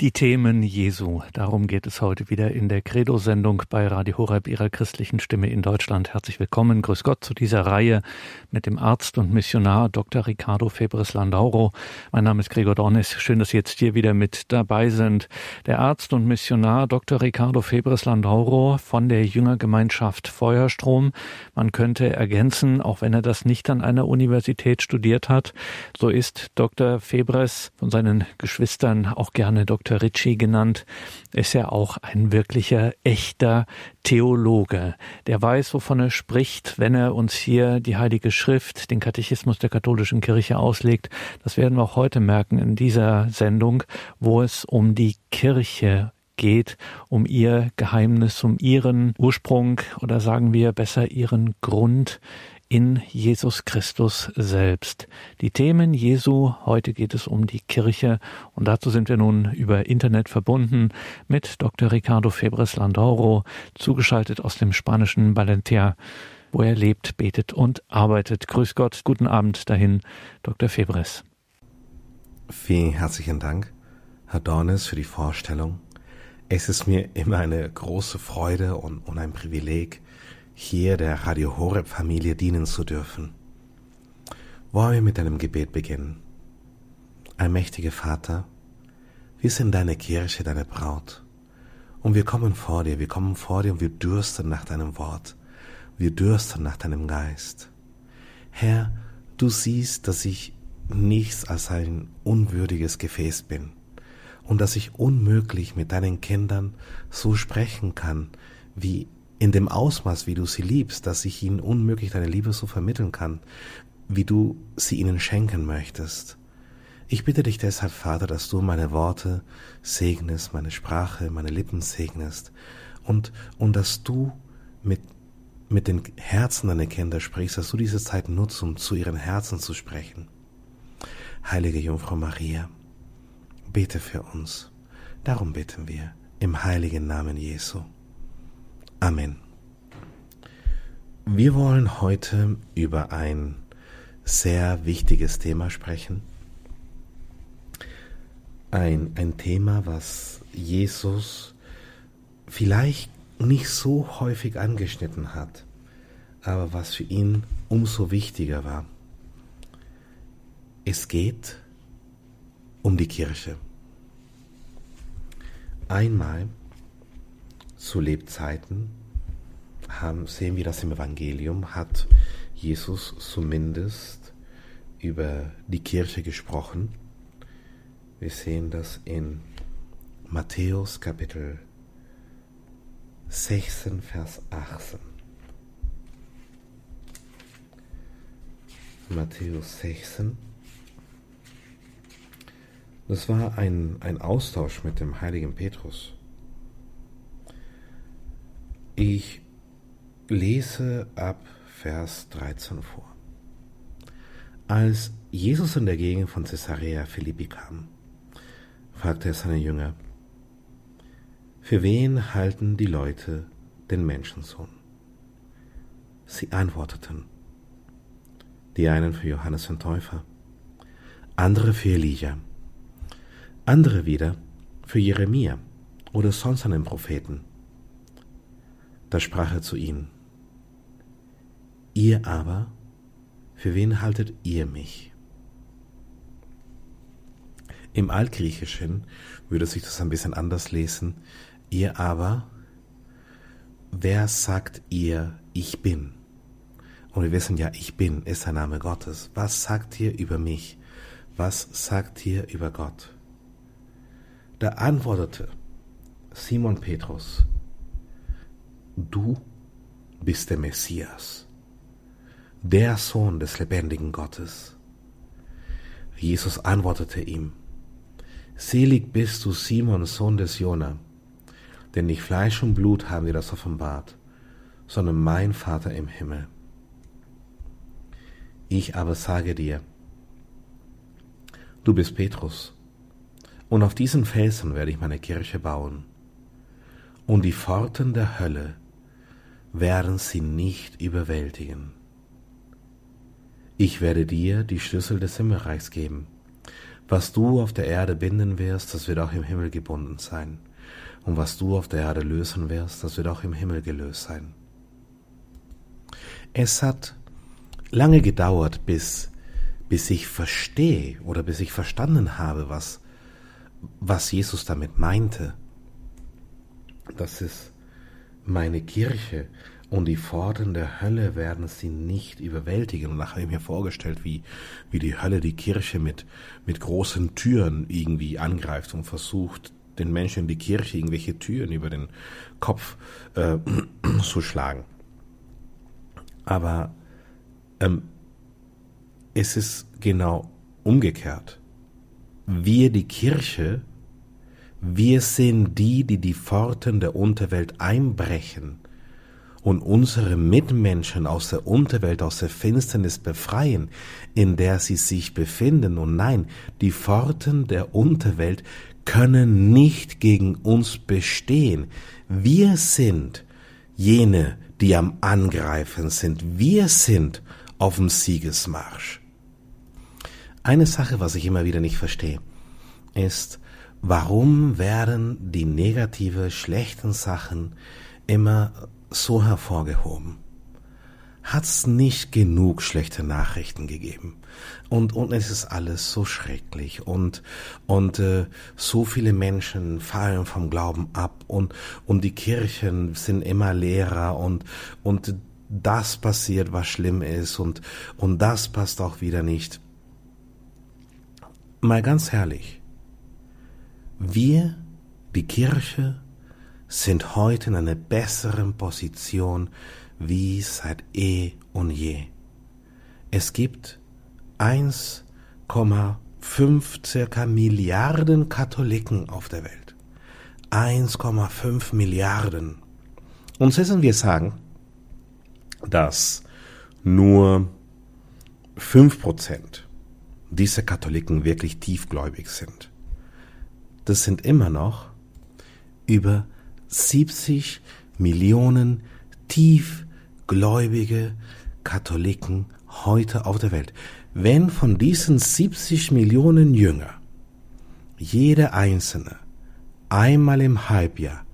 Die Themen Jesu, darum geht es heute wieder in der Credo-Sendung bei Radio Horeb, Ihrer christlichen Stimme in Deutschland. Herzlich willkommen, grüß Gott zu dieser Reihe mit dem Arzt und Missionar Dr. Ricardo Febres Landauro. Mein Name ist Gregor Dornis, schön, dass Sie jetzt hier wieder mit dabei sind. Der Arzt und Missionar Dr. Ricardo Febres Landauro von der Jüngergemeinschaft Feuerstrom. Man könnte ergänzen, auch wenn er das nicht an einer Universität studiert hat, so ist Dr. Febres von seinen Geschwistern auch gerne Dr. Dr. Ritchie genannt, ist ja auch ein wirklicher, echter Theologe. Der weiß, wovon er spricht, wenn er uns hier die Heilige Schrift, den Katechismus der katholischen Kirche auslegt. Das werden wir auch heute merken in dieser Sendung, wo es um die Kirche geht, um ihr Geheimnis, um ihren Ursprung oder sagen wir besser ihren Grund in Jesus Christus selbst. Die Themen Jesu, heute geht es um die Kirche und dazu sind wir nun über Internet verbunden mit Dr. Ricardo Febres Landoro, zugeschaltet aus dem spanischen Valencia, wo er lebt, betet und arbeitet. Grüß Gott, guten Abend dahin, Dr. Febres. Vielen herzlichen Dank, Herr Dornes, für die Vorstellung. Es ist mir immer eine große Freude und, und ein Privileg, hier der Radio Horeb Familie dienen zu dürfen. Wollen wir mit einem Gebet beginnen? Allmächtiger Vater, wir sind deine Kirche, deine Braut. Und wir kommen vor dir, wir kommen vor dir und wir dürsten nach deinem Wort. Wir dürsten nach deinem Geist. Herr, du siehst, dass ich nichts als ein unwürdiges Gefäß bin und dass ich unmöglich mit deinen Kindern so sprechen kann, wie in dem Ausmaß, wie du sie liebst, dass ich ihnen unmöglich deine Liebe so vermitteln kann, wie du sie ihnen schenken möchtest. Ich bitte dich deshalb, Vater, dass du meine Worte segnest, meine Sprache, meine Lippen segnest und, und dass du mit, mit den Herzen deiner Kinder sprichst, dass du diese Zeit nutzt, um zu ihren Herzen zu sprechen. Heilige Jungfrau Maria, bete für uns. Darum bitten wir im heiligen Namen Jesu. Amen. Wir wollen heute über ein sehr wichtiges Thema sprechen. Ein, ein Thema, was Jesus vielleicht nicht so häufig angeschnitten hat, aber was für ihn umso wichtiger war. Es geht um die Kirche. Einmal zu Lebzeiten haben, sehen wir das im Evangelium, hat Jesus zumindest über die Kirche gesprochen. Wir sehen das in Matthäus Kapitel 16, Vers 18. Matthäus 16. Das war ein, ein Austausch mit dem heiligen Petrus. Ich lese ab Vers 13 vor. Als Jesus in der Gegend von Caesarea Philippi kam, fragte er seine Jünger, für wen halten die Leute den Menschensohn? Sie antworteten, die einen für Johannes den Täufer, andere für Elia, andere wieder für Jeremia oder sonst einen Propheten. Da sprach er zu ihnen, Ihr aber, für wen haltet ihr mich? Im Altgriechischen würde sich das ein bisschen anders lesen. Ihr aber, wer sagt ihr, ich bin? Und wir wissen ja, ich bin ist der Name Gottes. Was sagt ihr über mich? Was sagt ihr über Gott? Da antwortete Simon Petrus, du bist der Messias, der Sohn des lebendigen Gottes. Jesus antwortete ihm, Selig bist du, Simon, Sohn des Jona, denn nicht Fleisch und Blut haben dir das offenbart, sondern mein Vater im Himmel. Ich aber sage dir, du bist Petrus, und auf diesen Felsen werde ich meine Kirche bauen, und die Pforten der Hölle werden sie nicht überwältigen. Ich werde dir die Schlüssel des Himmelreichs geben. Was du auf der Erde binden wirst, das wird auch im Himmel gebunden sein. Und was du auf der Erde lösen wirst, das wird auch im Himmel gelöst sein. Es hat lange gedauert, bis, bis ich verstehe oder bis ich verstanden habe, was, was Jesus damit meinte. Das ist meine Kirche und die Pforten der Hölle werden sie nicht überwältigen. Und nachher mir vorgestellt, wie, wie die Hölle die Kirche mit, mit großen Türen irgendwie angreift und versucht, den Menschen in die Kirche irgendwelche Türen über den Kopf äh, zu schlagen. Aber ähm, es ist genau umgekehrt. Wir, die Kirche, wir sind die, die die Pforten der Unterwelt einbrechen und unsere Mitmenschen aus der Unterwelt, aus der Finsternis befreien, in der sie sich befinden. Und nein, die Pforten der Unterwelt können nicht gegen uns bestehen. Wir sind jene, die am Angreifen sind. Wir sind auf dem Siegesmarsch. Eine Sache, was ich immer wieder nicht verstehe, ist, warum werden die negative, schlechten Sachen immer so hervorgehoben? Hat es nicht genug schlechte Nachrichten gegeben? Und, und es ist alles so schrecklich und, und äh, so viele Menschen fallen vom Glauben ab und, und die Kirchen sind immer leerer und, und das passiert, was schlimm ist und, und das passt auch wieder nicht. Mal ganz herrlich. Wir, die Kirche, sind heute in einer besseren Position wie seit eh und je. Es gibt 1,5 circa Milliarden Katholiken auf der Welt. 1,5 Milliarden. Und müssen wir sagen, dass nur 5% dieser Katholiken wirklich tiefgläubig sind. Das sind immer noch über 70 Millionen tiefgläubige Katholiken heute auf der Welt. Wenn von diesen 70 Millionen Jünger jeder einzelne einmal im Halbjahr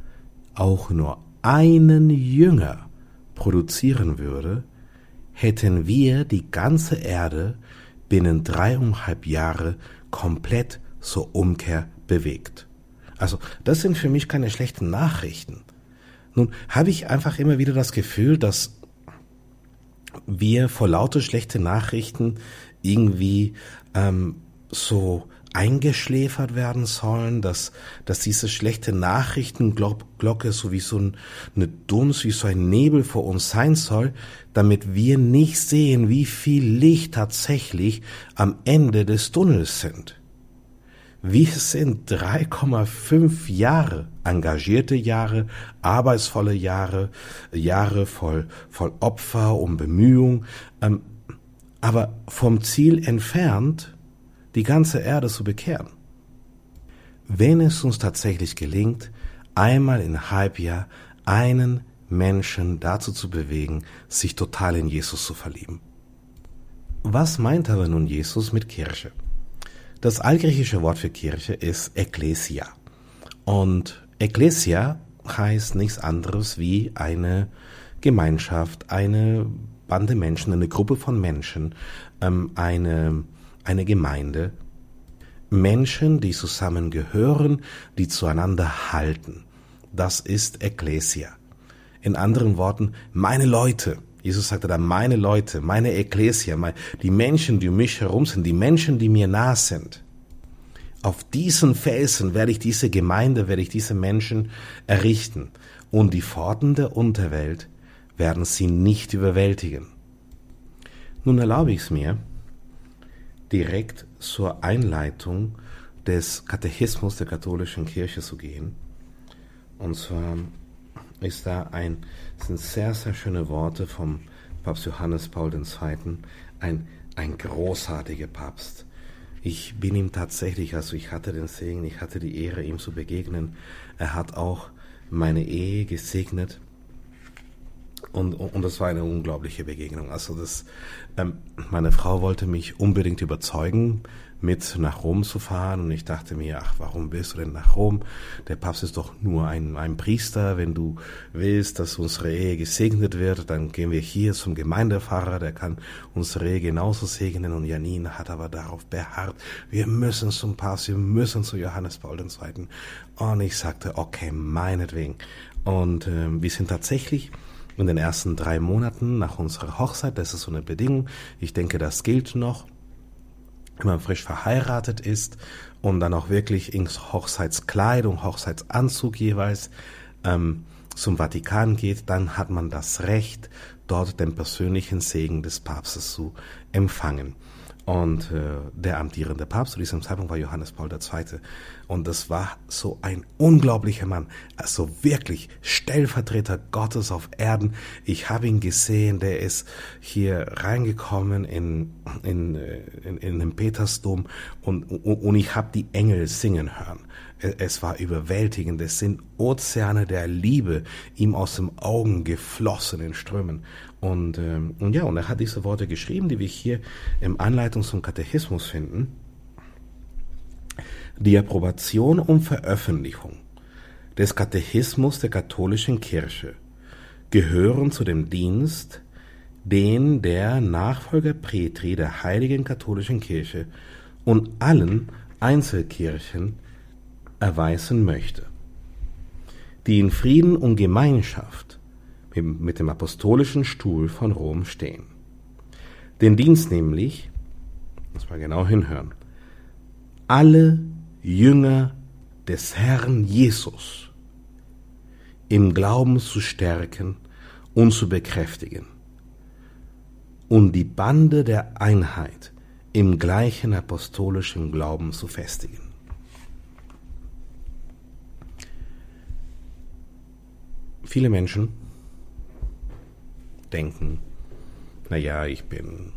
auch nur einen Jünger produzieren würde, hätten wir die ganze Erde binnen dreieinhalb Jahre komplett zur Umkehr bewegt. Also das sind für mich keine schlechten Nachrichten. Nun habe ich einfach immer wieder das Gefühl, dass wir vor lauter schlechte Nachrichten irgendwie ähm, so eingeschläfert werden sollen, dass, dass diese schlechte Nachrichtenglocke so wie so ein, eine Dunst, wie so ein Nebel vor uns sein soll, damit wir nicht sehen, wie viel Licht tatsächlich am Ende des Tunnels sind. Wir sind 3,5 Jahre, engagierte Jahre, arbeitsvolle Jahre, Jahre voll, voll Opfer und Bemühung, ähm, aber vom Ziel entfernt, die ganze Erde zu bekehren. Wenn es uns tatsächlich gelingt, einmal in Halbjahr einen Menschen dazu zu bewegen, sich total in Jesus zu verlieben. Was meint aber nun Jesus mit Kirche? Das altgriechische Wort für Kirche ist Ekklesia. Und Ekklesia heißt nichts anderes wie eine Gemeinschaft, eine Bande Menschen, eine Gruppe von Menschen, ähm, eine eine Gemeinde, Menschen, die zusammengehören, die zueinander halten. Das ist Ekklesia. In anderen Worten, meine Leute. Jesus sagte da, meine Leute, meine Ekklesia, die Menschen, die um mich herum sind, die Menschen, die mir nah sind. Auf diesen Felsen werde ich diese Gemeinde, werde ich diese Menschen errichten. Und die Pforten der Unterwelt werden sie nicht überwältigen. Nun erlaube ich es mir, direkt zur Einleitung des Katechismus der katholischen Kirche zu gehen. Und zwar ist da ein, sind sehr, sehr schöne Worte vom Papst Johannes Paul II., ein, ein großartiger Papst. Ich bin ihm tatsächlich, also ich hatte den Segen, ich hatte die Ehre, ihm zu begegnen. Er hat auch meine Ehe gesegnet. Und, und das war eine unglaubliche Begegnung. Also das, ähm, meine Frau wollte mich unbedingt überzeugen, mit nach Rom zu fahren. Und ich dachte mir, ach, warum willst du denn nach Rom? Der Papst ist doch nur ein, ein Priester. Wenn du willst, dass unsere Ehe gesegnet wird, dann gehen wir hier zum Gemeindepfarrer, der kann unsere Ehe genauso segnen. Und Janine hat aber darauf beharrt, wir müssen zum Papst, wir müssen zu Johannes Paul II. Und ich sagte, okay, meinetwegen. Und äh, wir sind tatsächlich in den ersten drei Monaten nach unserer Hochzeit, das ist so eine Bedingung, ich denke, das gilt noch, wenn man frisch verheiratet ist und dann auch wirklich in Hochzeitskleidung, Hochzeitsanzug jeweils ähm, zum Vatikan geht, dann hat man das Recht, dort den persönlichen Segen des Papstes zu empfangen. Und äh, der amtierende Papst zu diesem Zeitpunkt war Johannes Paul II. Und das war so ein unglaublicher Mann, also wirklich Stellvertreter Gottes auf Erden. Ich habe ihn gesehen, der ist hier reingekommen in, in, in, in den Petersdom und, und ich habe die Engel singen hören. Es war überwältigend. Es sind Ozeane der Liebe ihm aus den Augen geflossen in Strömen. Und, ähm, und ja, und er hat diese Worte geschrieben, die wir hier im Anleitung zum Katechismus finden. Die Approbation und Veröffentlichung des Katechismus der katholischen Kirche gehören zu dem Dienst, den der Nachfolger Petri der heiligen katholischen Kirche und allen Einzelkirchen erweisen möchte, die in Frieden und Gemeinschaft mit dem apostolischen Stuhl von Rom stehen. Den Dienst nämlich, muss man genau hinhören, alle Jünger des Herrn Jesus im Glauben zu stärken und zu bekräftigen und die Bande der Einheit im gleichen apostolischen Glauben zu festigen. Viele Menschen denken, naja, ich bin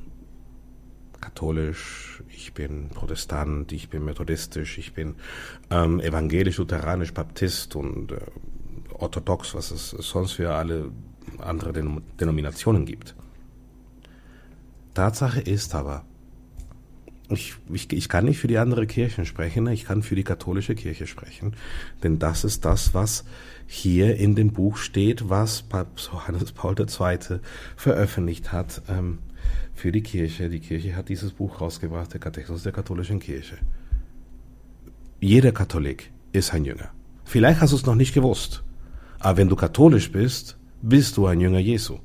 katholisch, ich bin Protestant, ich bin methodistisch, ich bin ähm, evangelisch, lutheranisch, Baptist und äh, orthodox, was es sonst für alle andere Denom Denominationen gibt. Tatsache ist aber, ich, ich, ich kann nicht für die anderen Kirchen sprechen, ich kann für die katholische Kirche sprechen, denn das ist das, was hier in dem Buch steht, was Papst Johannes Paul II. veröffentlicht hat. Ähm, für die Kirche. Die Kirche hat dieses Buch rausgebracht, der Katechismus der katholischen Kirche. Jeder Katholik ist ein Jünger. Vielleicht hast du es noch nicht gewusst, aber wenn du katholisch bist, bist du ein Jünger Jesu.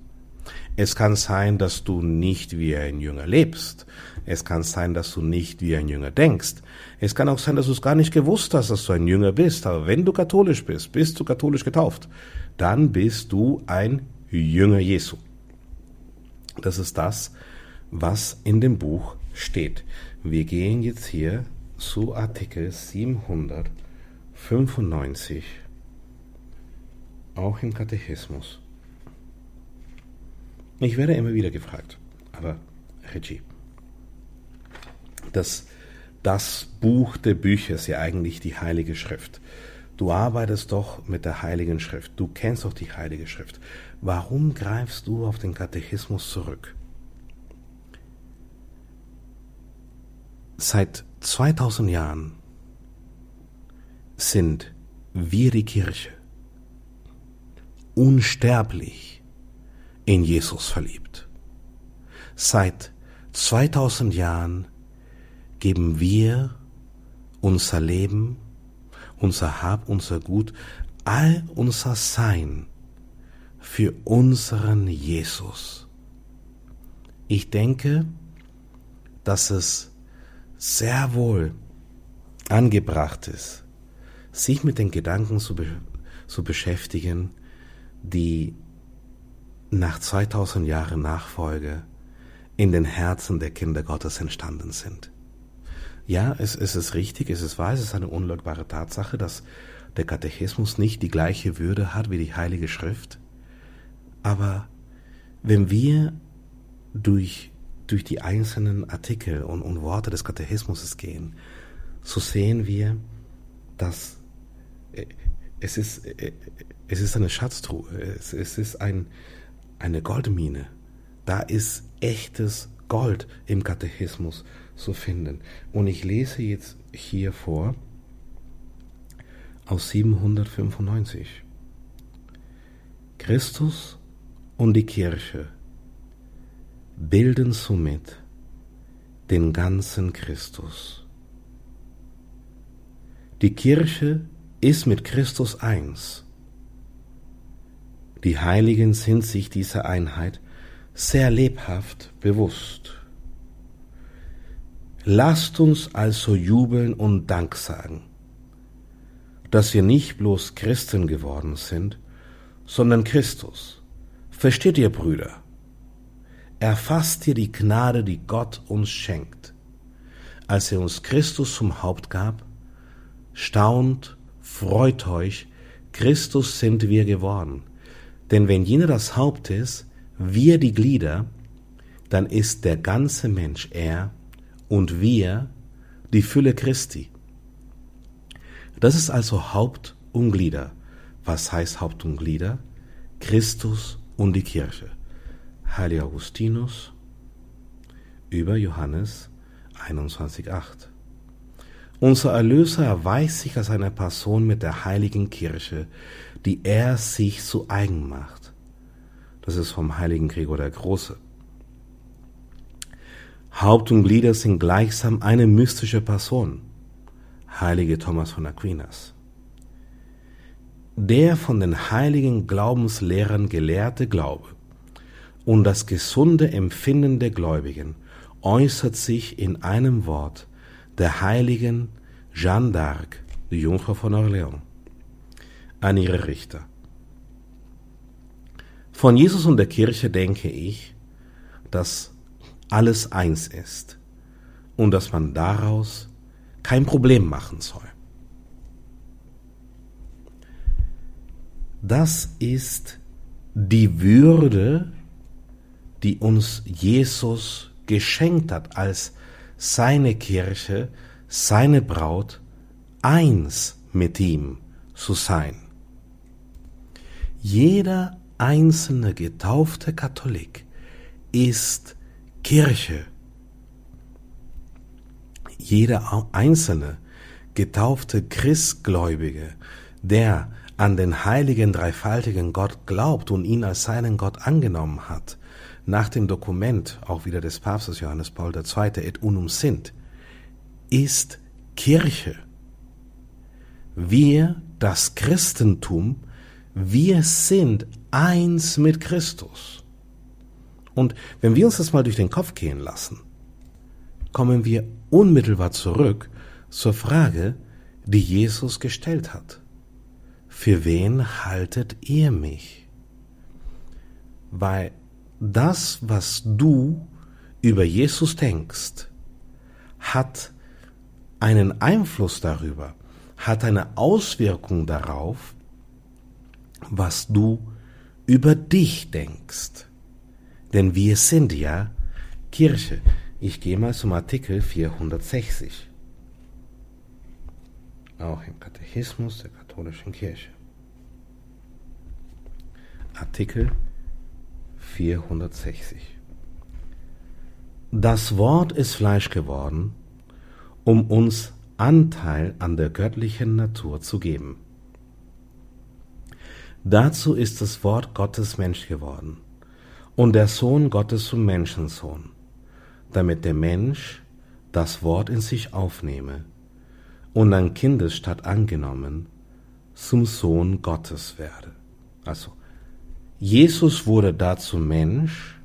Es kann sein, dass du nicht wie ein Jünger lebst. Es kann sein, dass du nicht wie ein Jünger denkst. Es kann auch sein, dass du es gar nicht gewusst hast, dass du ein Jünger bist. Aber wenn du katholisch bist, bist du katholisch getauft, dann bist du ein Jünger Jesu. Das ist das, was in dem Buch steht. Wir gehen jetzt hier zu Artikel 795, auch im Katechismus. Ich werde immer wieder gefragt, aber Reggie, das, das Buch der Bücher ist ja eigentlich die Heilige Schrift. Du arbeitest doch mit der Heiligen Schrift, du kennst doch die Heilige Schrift. Warum greifst du auf den Katechismus zurück? Seit 2000 Jahren sind wir die Kirche unsterblich in Jesus verliebt. Seit 2000 Jahren geben wir unser Leben, unser Hab, unser Gut, all unser Sein für unseren Jesus. Ich denke, dass es sehr wohl angebracht ist, sich mit den Gedanken zu, be zu beschäftigen, die nach 2000 Jahren Nachfolge in den Herzen der Kinder Gottes entstanden sind. Ja, es, es ist richtig, es ist wahr, es ist eine unleugbare Tatsache, dass der Katechismus nicht die gleiche Würde hat wie die Heilige Schrift. Aber wenn wir durch durch die einzelnen Artikel und, und Worte des Katechismus gehen, so sehen wir, dass äh, es ist, äh, es ist eine Schatztruhe, es, es ist ein, eine Goldmine. Da ist echtes Gold im Katechismus zu finden. Und ich lese jetzt hier vor aus 795. Christus und die Kirche bilden somit den ganzen Christus. Die Kirche ist mit Christus eins. Die Heiligen sind sich dieser Einheit sehr lebhaft bewusst. Lasst uns also jubeln und Dank sagen, dass wir nicht bloß Christen geworden sind, sondern Christus. Versteht ihr, Brüder? Erfasst ihr die Gnade, die Gott uns schenkt, als er uns Christus zum Haupt gab? Staunt, freut euch, Christus sind wir geworden. Denn wenn jener das Haupt ist, wir die Glieder, dann ist der ganze Mensch er und wir die Fülle Christi. Das ist also Haupt und Glieder. Was heißt Haupt und Glieder? Christus und die Kirche. Heiliger Augustinus über Johannes 21,8. Unser Erlöser erweist sich als eine Person mit der heiligen Kirche, die er sich zu eigen macht. Das ist vom heiligen Gregor der Große. Haupt und Glieder sind gleichsam eine mystische Person, heilige Thomas von Aquinas. Der von den heiligen Glaubenslehrern gelehrte Glaube und das gesunde Empfinden der Gläubigen äußert sich in einem Wort der heiligen Jeanne d'Arc, die Jungfrau von Orléans, an ihre Richter. Von Jesus und der Kirche denke ich, dass alles eins ist und dass man daraus kein Problem machen soll. Das ist die Würde, die uns Jesus geschenkt hat als seine Kirche, seine Braut, eins mit ihm zu sein. Jeder einzelne getaufte Katholik ist Kirche. Jeder einzelne getaufte Christgläubige, der an den heiligen dreifaltigen Gott glaubt und ihn als seinen Gott angenommen hat, nach dem Dokument auch wieder des Papstes Johannes Paul II. et unum sint, ist Kirche. Wir, das Christentum, wir sind eins mit Christus. Und wenn wir uns das mal durch den Kopf gehen lassen, kommen wir unmittelbar zurück zur Frage, die Jesus gestellt hat. Für wen haltet ihr mich? Weil das, was du über Jesus denkst, hat einen Einfluss darüber, hat eine Auswirkung darauf, was du über dich denkst. Denn wir sind ja Kirche. Ich gehe mal zum Artikel 460. Auch im Katechismus der katholischen Kirche. Artikel 460. Das Wort ist Fleisch geworden, um uns Anteil an der göttlichen Natur zu geben. Dazu ist das Wort Gottes Mensch geworden und der Sohn Gottes zum Menschensohn, damit der Mensch das Wort in sich aufnehme und an Kindesstatt angenommen zum Sohn Gottes werde. Also Jesus wurde dazu Mensch,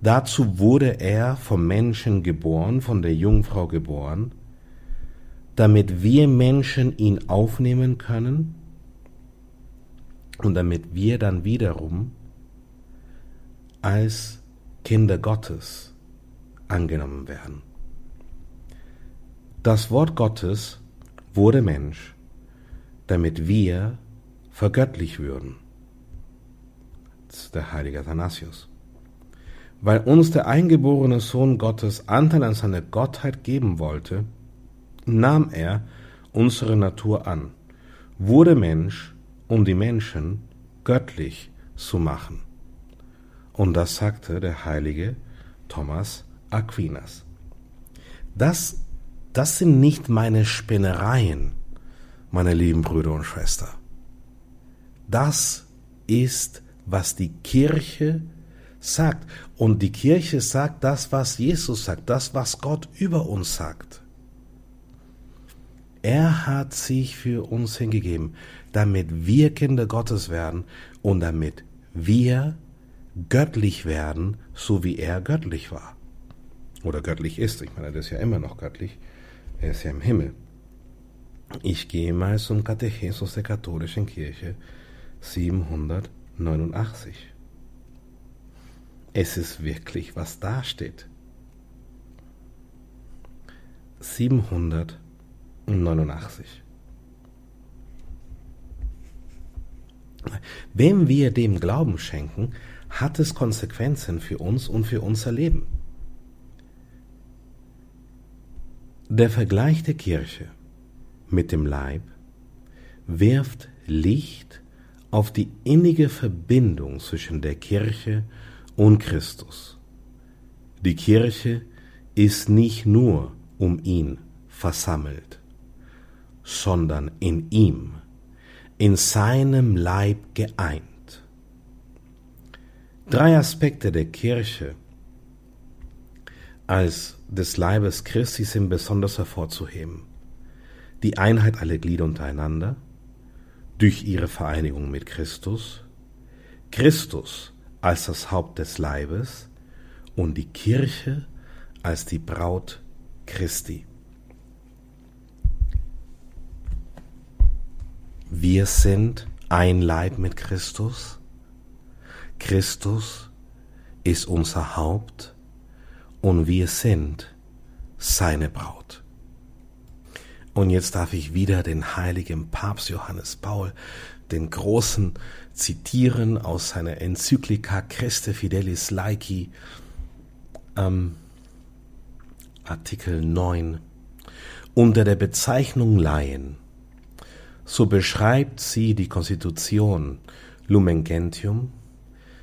dazu wurde er vom Menschen geboren, von der Jungfrau geboren, damit wir Menschen ihn aufnehmen können und damit wir dann wiederum als Kinder Gottes angenommen werden. Das Wort Gottes wurde Mensch, damit wir vergöttlich würden der heilige Athanasius. Weil uns der eingeborene Sohn Gottes Anteil an seiner Gottheit geben wollte, nahm er unsere Natur an, wurde Mensch, um die Menschen göttlich zu machen. Und das sagte der heilige Thomas Aquinas. Das, das sind nicht meine Spinnereien, meine lieben Brüder und Schwestern. Das ist, was die Kirche sagt. Und die Kirche sagt das, was Jesus sagt, das, was Gott über uns sagt. Er hat sich für uns hingegeben, damit wir Kinder Gottes werden und damit wir göttlich werden, so wie er göttlich war. Oder göttlich ist. Ich meine, er ist ja immer noch göttlich. Er ist ja im Himmel. Ich gehe mal zum Katechismus der katholischen Kirche 789. Es ist wirklich, was da steht. 789. Wenn wir dem Glauben schenken, hat es Konsequenzen für uns und für unser Leben. Der Vergleich der Kirche mit dem Leib wirft Licht auf die innige Verbindung zwischen der Kirche und Christus. Die Kirche ist nicht nur um ihn versammelt, sondern in ihm, in seinem Leib geeint. Drei Aspekte der Kirche als des Leibes Christi sind besonders hervorzuheben. Die Einheit aller Glieder untereinander, durch ihre Vereinigung mit Christus, Christus als das Haupt des Leibes und die Kirche als die Braut Christi. Wir sind ein Leib mit Christus Christus ist unser Haupt und wir sind seine Braut. Und jetzt darf ich wieder den heiligen Papst Johannes Paul, den Großen, zitieren aus seiner Enzyklika Christe Fidelis Laiki, ähm, Artikel 9. Unter der Bezeichnung Laien, so beschreibt sie die Konstitution Lumen Gentium,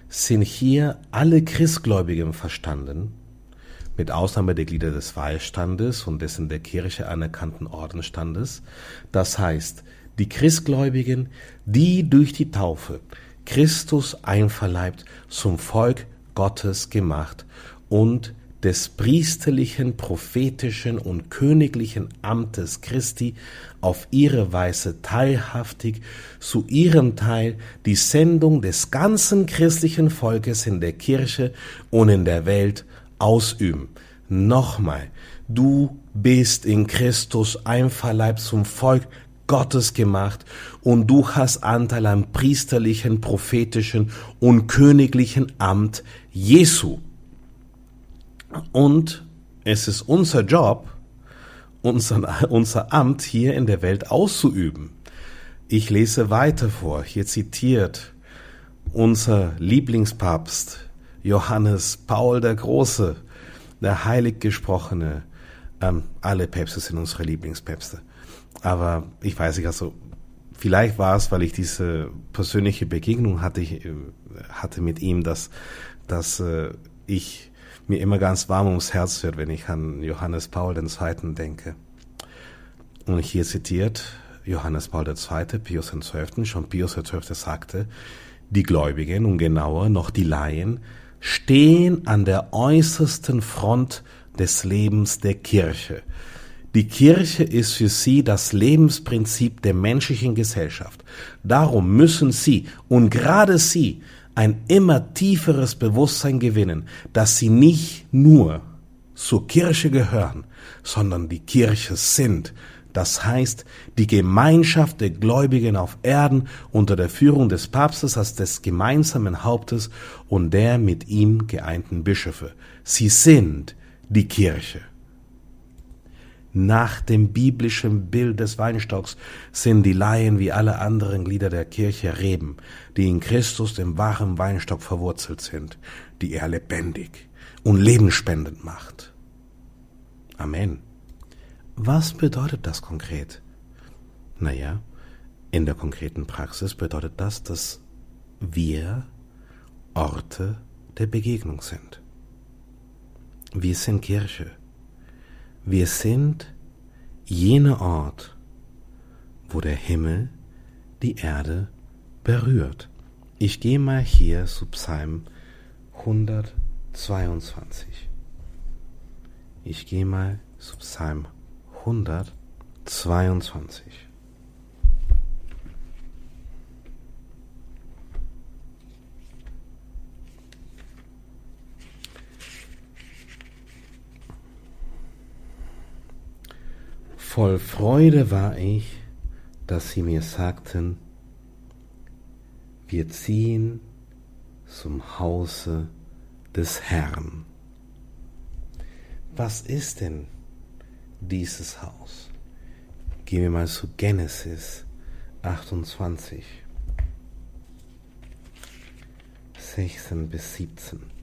sind hier alle Christgläubigen verstanden, mit Ausnahme der Glieder des Weihstandes und des in der Kirche anerkannten Ordensstandes. Das heißt, die Christgläubigen, die durch die Taufe Christus einverleibt, zum Volk Gottes gemacht und des priesterlichen, prophetischen und königlichen Amtes Christi auf ihre Weise teilhaftig zu ihrem Teil die Sendung des ganzen christlichen Volkes in der Kirche und in der Welt ausüben. Nochmal, du bist in Christus einverleibt zum Volk Gottes gemacht und du hast Anteil am priesterlichen, prophetischen und königlichen Amt Jesu. Und es ist unser Job, unser, unser Amt hier in der Welt auszuüben. Ich lese weiter vor. Hier zitiert unser Lieblingspapst Johannes Paul der Große, der heilig gesprochene. Ähm, alle Päpste sind unsere Lieblingspäpste. Aber ich weiß nicht, also vielleicht war es, weil ich diese persönliche Begegnung hatte, äh, hatte mit ihm, dass, dass äh, ich mir immer ganz warm ums Herz wird, wenn ich an Johannes Paul II. denke. Und hier zitiert Johannes Paul II., Pius XII., schon Pius XII. sagte, die Gläubigen und genauer noch die Laien stehen an der äußersten Front des Lebens der Kirche. Die Kirche ist für sie das Lebensprinzip der menschlichen Gesellschaft. Darum müssen sie und gerade sie ein immer tieferes Bewusstsein gewinnen, dass sie nicht nur zur Kirche gehören, sondern die Kirche sind. Das heißt, die Gemeinschaft der Gläubigen auf Erden unter der Führung des Papstes als des gemeinsamen Hauptes und der mit ihm geeinten Bischöfe. Sie sind die Kirche. Nach dem biblischen Bild des Weinstocks sind die Laien wie alle anderen Glieder der Kirche Reben, die in Christus, dem wahren Weinstock, verwurzelt sind, die er lebendig und lebenspendend macht. Amen. Was bedeutet das konkret? Naja, in der konkreten Praxis bedeutet das, dass wir Orte der Begegnung sind. Wir sind Kirche. Wir sind jener Ort, wo der Himmel die Erde berührt. Ich gehe mal hier zu Psalm 122. Ich gehe mal zu Psalm 122. Voll Freude war ich, dass sie mir sagten, wir ziehen zum Hause des Herrn. Was ist denn dieses Haus? Gehen wir mal zu Genesis 28, 16 bis 17.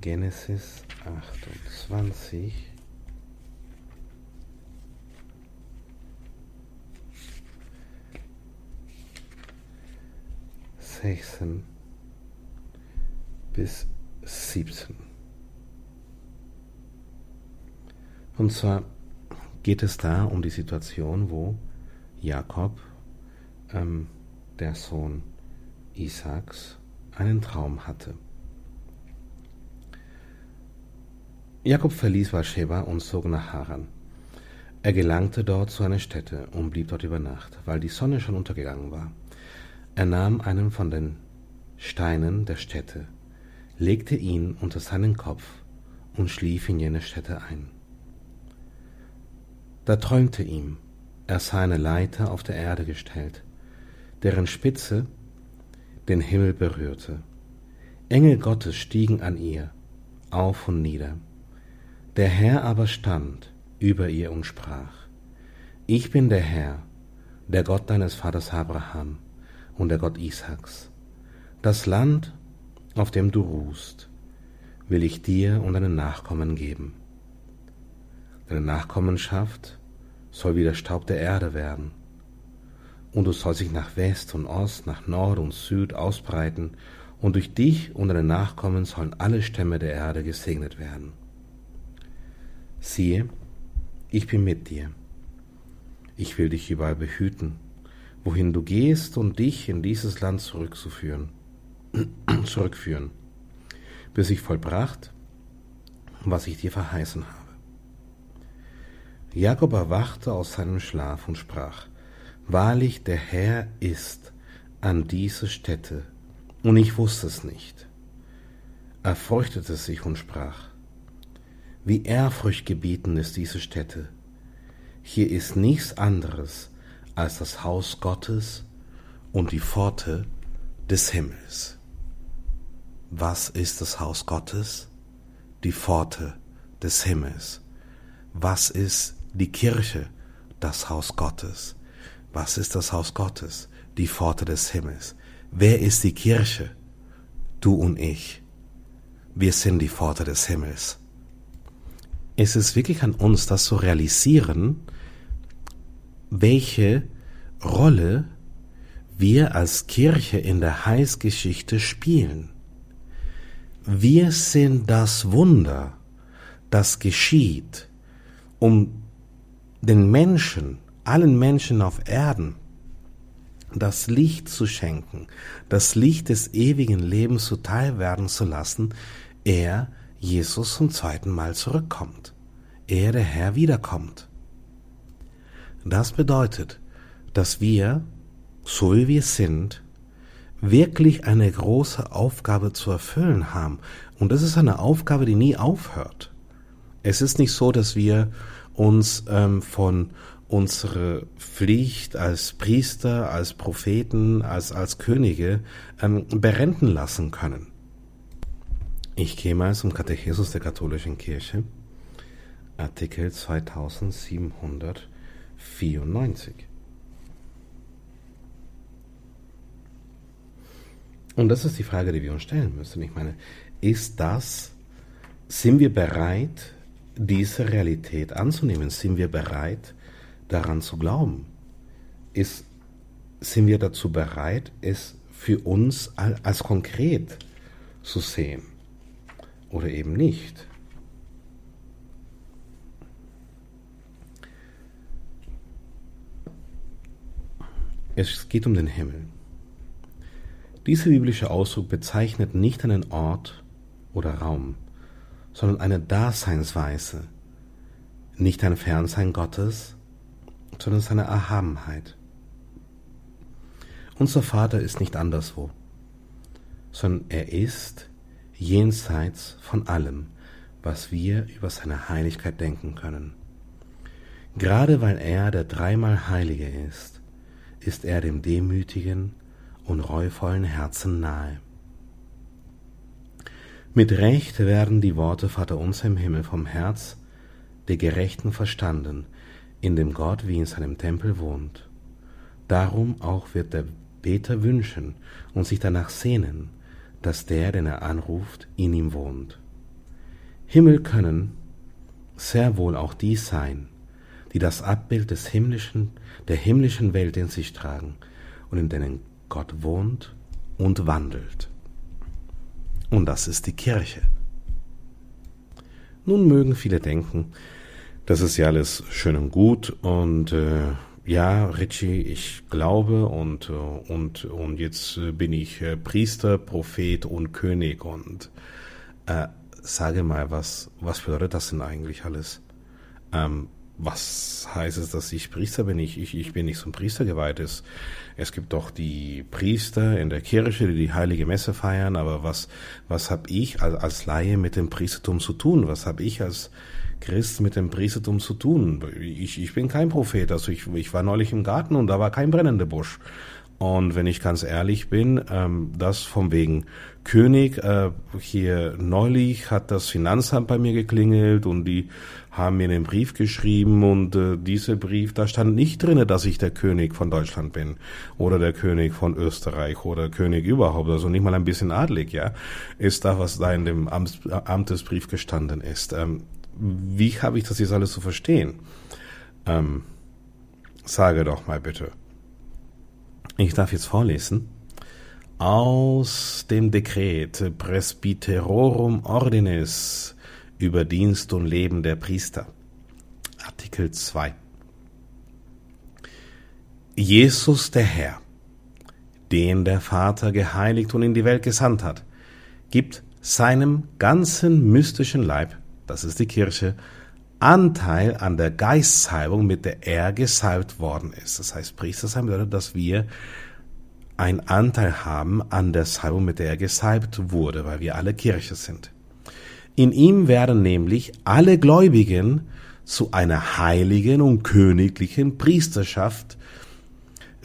Genesis 28. Sechzehn bis siebzehn. Und zwar geht es da um die Situation, wo Jakob, ähm, der Sohn Isaaks, einen Traum hatte. Jakob verließ Beersheba und zog nach Haran. Er gelangte dort zu einer Stätte und blieb dort über Nacht, weil die Sonne schon untergegangen war. Er nahm einen von den Steinen der Stätte, legte ihn unter seinen Kopf und schlief in jene Stätte ein. Da träumte ihm, er sah eine Leiter auf der Erde gestellt, deren Spitze den Himmel berührte. Engel Gottes stiegen an ihr auf und nieder. Der Herr aber stand über ihr und sprach, Ich bin der Herr, der Gott deines Vaters Abraham und der Gott Isaaks. Das Land, auf dem du ruhst, will ich dir und deinen Nachkommen geben. Deine Nachkommenschaft soll wie der Staub der Erde werden, und du sollst dich nach West und Ost, nach Nord und Süd ausbreiten, und durch dich und deine Nachkommen sollen alle Stämme der Erde gesegnet werden siehe, ich bin mit dir. Ich will dich überall behüten, wohin du gehst und dich in dieses Land zurückzuführen, zurückführen, bis ich vollbracht, was ich dir verheißen habe. Jakob erwachte aus seinem Schlaf und sprach, Wahrlich, der Herr ist an diese Stätte, und ich wusste es nicht. Er fürchtete sich und sprach, wie ehrfurchtgebietend ist diese Stätte. Hier ist nichts anderes als das Haus Gottes und die Pforte des Himmels. Was ist das Haus Gottes? Die Pforte des Himmels. Was ist die Kirche? Das Haus Gottes. Was ist das Haus Gottes? Die Pforte des Himmels. Wer ist die Kirche? Du und ich. Wir sind die Pforte des Himmels es ist wirklich an uns, das zu realisieren, welche Rolle wir als Kirche in der Heilsgeschichte spielen. Wir sind das Wunder, das geschieht, um den Menschen, allen Menschen auf Erden, das Licht zu schenken, das Licht des ewigen Lebens zuteil werden zu lassen, er Jesus zum zweiten Mal zurückkommt. Er, der Herr, wiederkommt. Das bedeutet, dass wir, so wie wir sind, wirklich eine große Aufgabe zu erfüllen haben. Und das ist eine Aufgabe, die nie aufhört. Es ist nicht so, dass wir uns ähm, von unserer Pflicht als Priester, als Propheten, als, als Könige ähm, berenten lassen können. Ich gehe mal zum Katechismus der katholischen Kirche, Artikel 2794. Und das ist die Frage, die wir uns stellen müssen. Ich meine, ist das, sind wir bereit, diese Realität anzunehmen? Sind wir bereit, daran zu glauben? Ist, sind wir dazu bereit, es für uns als konkret zu sehen oder eben nicht. Es geht um den Himmel. Dieser biblische Ausdruck bezeichnet nicht einen Ort oder Raum, sondern eine Daseinsweise, nicht ein Fernsein Gottes, sondern seine Erhabenheit. Unser Vater ist nicht anderswo, sondern er ist jenseits von allem, was wir über seine Heiligkeit denken können. Gerade weil er der dreimal Heilige ist, ist er dem demütigen und reuvollen Herzen nahe. Mit Recht werden die Worte Vater uns im Himmel vom Herz der Gerechten verstanden, in dem Gott wie in seinem Tempel wohnt. Darum auch wird der Beter wünschen und sich danach sehnen, dass der, den er anruft, in ihm wohnt. Himmel können sehr wohl auch die sein, die das Abbild des himmlischen, der himmlischen Welt in sich tragen und in denen Gott wohnt und wandelt. Und das ist die Kirche. Nun mögen viele denken, das ist ja alles schön und gut und äh, ja, Richie, ich glaube und, äh, und, und jetzt äh, bin ich äh, Priester, Prophet und König und äh, sage mal, was, was bedeutet das denn eigentlich alles? Ähm, was heißt es, dass ich Priester bin? Ich, ich, ich bin nicht so ein Priester geweiht. Es, es gibt doch die Priester in der Kirche, die die heilige Messe feiern, aber was, was habe ich als, als Laie mit dem Priestertum zu tun? Was habe ich als Christ mit dem Priestertum zu tun? Ich, ich bin kein Prophet, also ich, ich war neulich im Garten und da war kein brennender Busch. Und wenn ich ganz ehrlich bin, ähm, das vom wegen König, äh, hier neulich hat das Finanzamt bei mir geklingelt und die haben mir einen Brief geschrieben und äh, dieser Brief, da stand nicht drinne, dass ich der König von Deutschland bin oder der König von Österreich oder König überhaupt, also nicht mal ein bisschen adlig, ja, ist da, was da in dem Amts, Amtesbrief gestanden ist. Ähm, wie habe ich das jetzt alles zu verstehen? Ähm, sage doch mal bitte. Ich darf jetzt vorlesen aus dem Dekret Presbyterorum Ordinis über Dienst und Leben der Priester. Artikel 2. Jesus der Herr, den der Vater geheiligt und in die Welt gesandt hat, gibt seinem ganzen mystischen Leib das ist die Kirche, Anteil an der Geistsalbung, mit der er gesalbt worden ist. Das heißt, Priester sein bedeutet, dass wir einen Anteil haben an der Salbung, mit der er gesalbt wurde, weil wir alle Kirche sind. In ihm werden nämlich alle Gläubigen zu einer heiligen und königlichen Priesterschaft,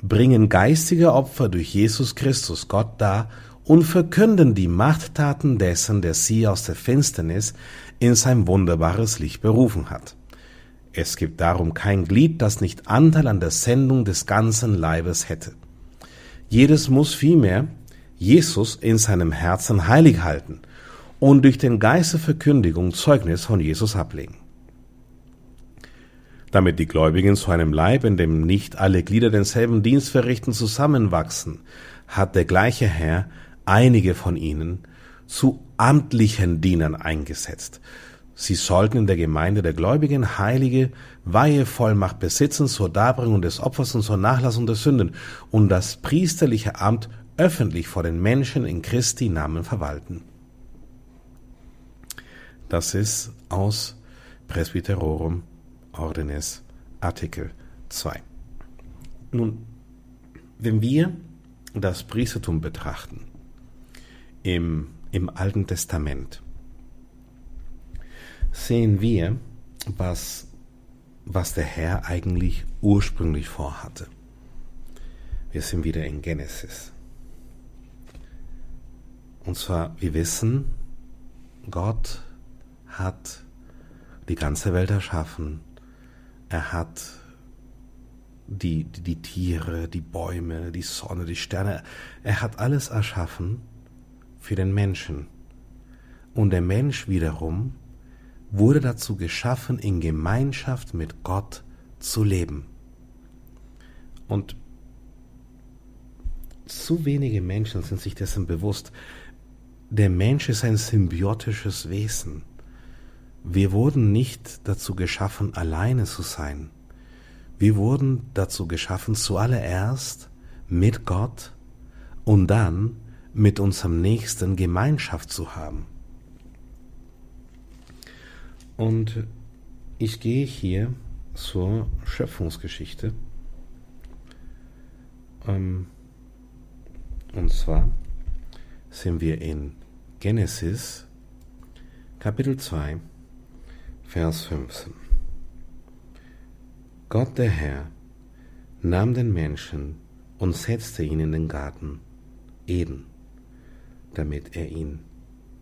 bringen geistige Opfer durch Jesus Christus Gott dar und verkünden die Machttaten dessen, der sie aus der Finsternis in sein wunderbares Licht berufen hat. Es gibt darum kein Glied, das nicht Anteil an der Sendung des ganzen Leibes hätte. Jedes muss vielmehr Jesus in seinem Herzen heilig halten und durch den Geist der Verkündigung Zeugnis von Jesus ablegen. Damit die Gläubigen zu einem Leib, in dem nicht alle Glieder denselben Dienst verrichten, zusammenwachsen, hat der gleiche Herr einige von ihnen zu amtlichen Dienern eingesetzt. Sie sollten in der Gemeinde der Gläubigen heilige Weihevollmacht besitzen zur Darbringung des Opfers und zur Nachlassung der Sünden und das priesterliche Amt öffentlich vor den Menschen in Christi Namen verwalten. Das ist aus Presbyterorum Ordinis Artikel 2. Nun, wenn wir das Priestertum betrachten, im im Alten Testament sehen wir, was, was der Herr eigentlich ursprünglich vorhatte. Wir sind wieder in Genesis. Und zwar, wir wissen, Gott hat die ganze Welt erschaffen. Er hat die, die, die Tiere, die Bäume, die Sonne, die Sterne. Er hat alles erschaffen für den Menschen. Und der Mensch wiederum wurde dazu geschaffen, in Gemeinschaft mit Gott zu leben. Und zu wenige Menschen sind sich dessen bewusst. Der Mensch ist ein symbiotisches Wesen. Wir wurden nicht dazu geschaffen, alleine zu sein. Wir wurden dazu geschaffen, zuallererst mit Gott und dann mit unserem Nächsten Gemeinschaft zu haben. Und ich gehe hier zur Schöpfungsgeschichte. Ähm, und zwar sind wir in Genesis Kapitel 2, Vers 15. Gott der Herr nahm den Menschen und setzte ihn in den Garten Eden, damit er ihn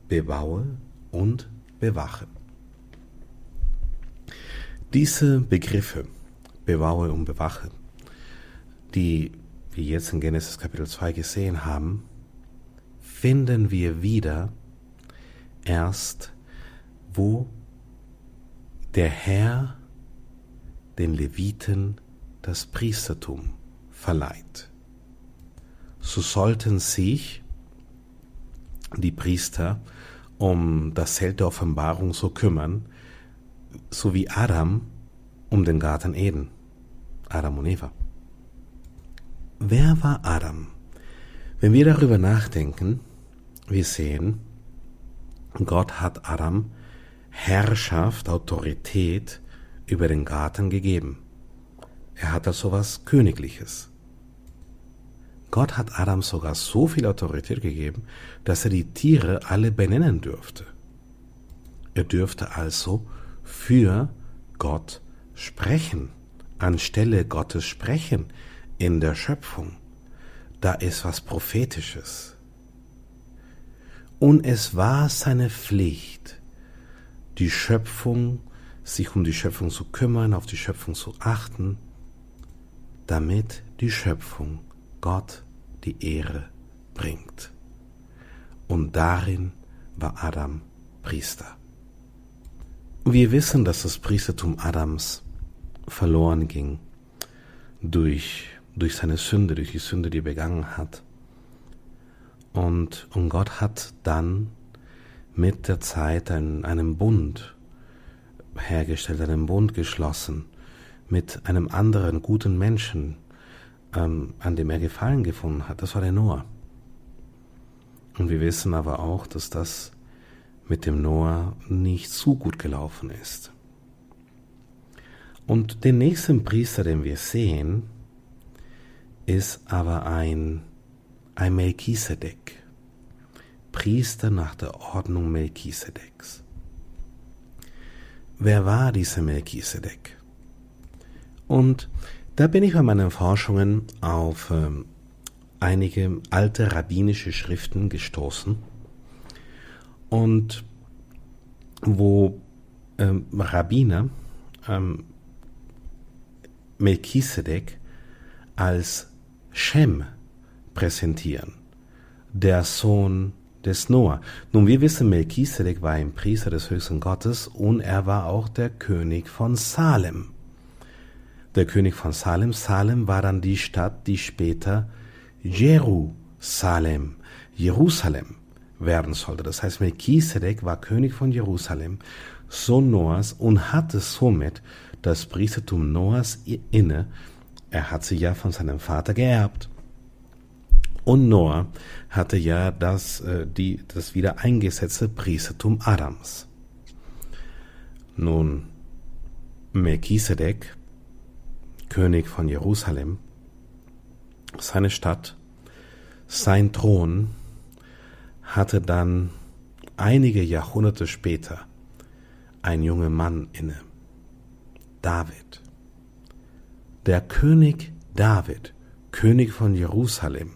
bebaue und bewache. Diese Begriffe, bewaue und bewache, die wir jetzt in Genesis Kapitel 2 gesehen haben, finden wir wieder erst, wo der Herr den Leviten das Priestertum verleiht. So sollten sich die Priester um das Zelt der Offenbarung so kümmern, so wie Adam um den Garten Eden, Adam und Eva. Wer war Adam? Wenn wir darüber nachdenken, wir sehen, Gott hat Adam Herrschaft, Autorität über den Garten gegeben. Er hat also was Königliches. Gott hat Adam sogar so viel Autorität gegeben, dass er die Tiere alle benennen dürfte. Er dürfte also für Gott sprechen, anstelle Gottes sprechen in der Schöpfung. Da ist was Prophetisches. Und es war seine Pflicht, die Schöpfung, sich um die Schöpfung zu kümmern, auf die Schöpfung zu achten, damit die Schöpfung Gott die Ehre bringt. Und darin war Adam Priester. Wir wissen, dass das Priestertum Adams verloren ging durch, durch seine Sünde, durch die Sünde, die er begangen hat. Und, und Gott hat dann mit der Zeit einen, einen Bund hergestellt, einen Bund geschlossen mit einem anderen guten Menschen, ähm, an dem er Gefallen gefunden hat. Das war der Noah. Und wir wissen aber auch, dass das mit dem Noah nicht so gut gelaufen ist. Und den nächsten Priester, den wir sehen, ist aber ein, ein Melchisedek. Priester nach der Ordnung Melchisedeks. Wer war dieser Melchisedek? Und da bin ich bei meinen Forschungen auf ähm, einige alte rabbinische Schriften gestoßen und wo ähm, Rabbiner ähm, Melchisedek als Shem präsentieren, der Sohn des Noah. Nun, wir wissen, Melchisedek war ein Priester des höchsten Gottes und er war auch der König von Salem. Der König von Salem, Salem war dann die Stadt, die später Jerusalem, Jerusalem werden sollte. Das heißt, Melchisedek war König von Jerusalem, Sohn Noahs und hatte somit das Priestertum Noahs inne. Er hat sie ja von seinem Vater geerbt. Und Noah hatte ja das, äh, die, das wieder eingesetzte Priestertum Adams. Nun, Melchisedek, König von Jerusalem, seine Stadt, sein Thron hatte dann einige Jahrhunderte später ein junger Mann inne, David. Der König David, König von Jerusalem,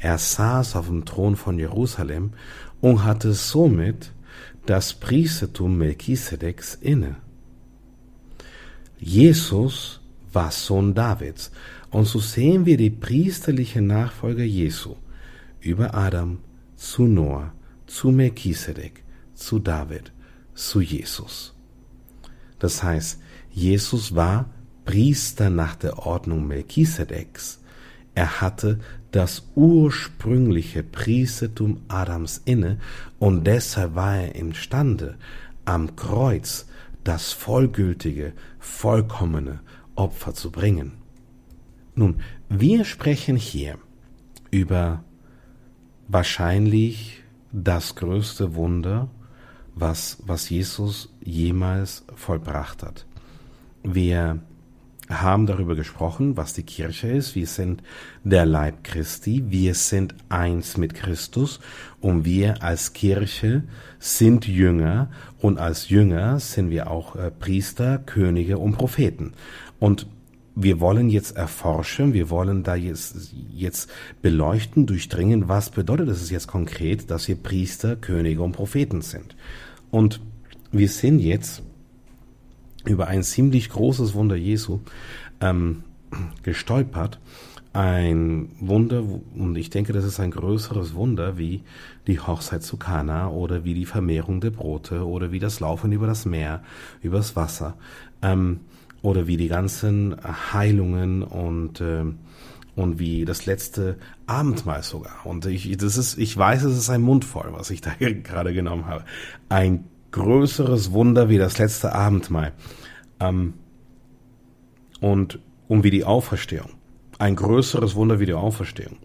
er saß auf dem Thron von Jerusalem und hatte somit das Priestertum Melchisedeks inne. Jesus war Sohn Davids und so sehen wir die priesterliche Nachfolge Jesu über Adam, zu Noah, zu Melchisedek, zu David, zu Jesus. Das heißt, Jesus war Priester nach der Ordnung Melchisedeks. Er hatte das ursprüngliche Priestertum Adams inne und deshalb war er imstande, am Kreuz das vollgültige, vollkommene Opfer zu bringen. Nun, wir sprechen hier über wahrscheinlich das größte Wunder, was, was Jesus jemals vollbracht hat. Wir haben darüber gesprochen, was die Kirche ist. Wir sind der Leib Christi. Wir sind eins mit Christus. Und wir als Kirche sind Jünger. Und als Jünger sind wir auch äh, Priester, Könige und Propheten. Und wir wollen jetzt erforschen, wir wollen da jetzt, jetzt beleuchten, durchdringen, was bedeutet es jetzt konkret, dass wir Priester, Könige und Propheten sind. Und wir sind jetzt über ein ziemlich großes Wunder Jesu ähm, gestolpert. Ein Wunder, und ich denke, das ist ein größeres Wunder wie die Hochzeit zu Kana oder wie die Vermehrung der Brote oder wie das Laufen über das Meer, übers Wasser. Ähm, oder wie die ganzen Heilungen und äh, und wie das letzte Abendmahl sogar. Und ich, das ist, ich weiß, es ist ein Mund voll, was ich da gerade genommen habe. Ein größeres Wunder wie das letzte Abendmahl. Ähm, und um wie die Auferstehung. Ein größeres Wunder wie die Auferstehung.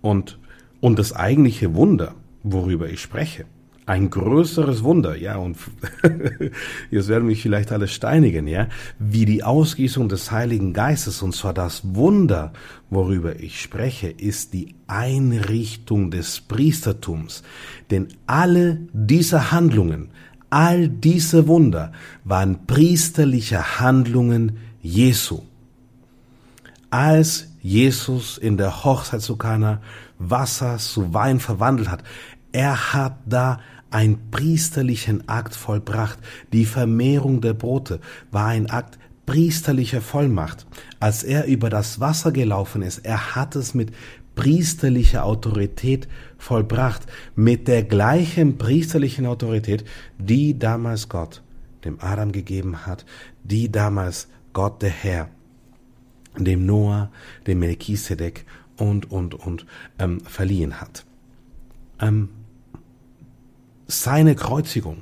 Und, und das eigentliche Wunder, worüber ich spreche, ein größeres Wunder, ja, und jetzt werden mich vielleicht alle steinigen, ja, wie die Ausgießung des Heiligen Geistes, und zwar das Wunder, worüber ich spreche, ist die Einrichtung des Priestertums. Denn alle diese Handlungen, all diese Wunder waren priesterliche Handlungen Jesu. Als Jesus in der Hochzeit zu Kana Wasser zu Wein verwandelt hat, er hat da einen priesterlichen Akt vollbracht. Die Vermehrung der Brote war ein Akt priesterlicher Vollmacht. Als er über das Wasser gelaufen ist, er hat es mit priesterlicher Autorität vollbracht, mit der gleichen priesterlichen Autorität, die damals Gott dem Adam gegeben hat, die damals Gott der Herr dem Noah, dem Melchisedek und, und, und ähm, verliehen hat. Ähm, seine Kreuzigung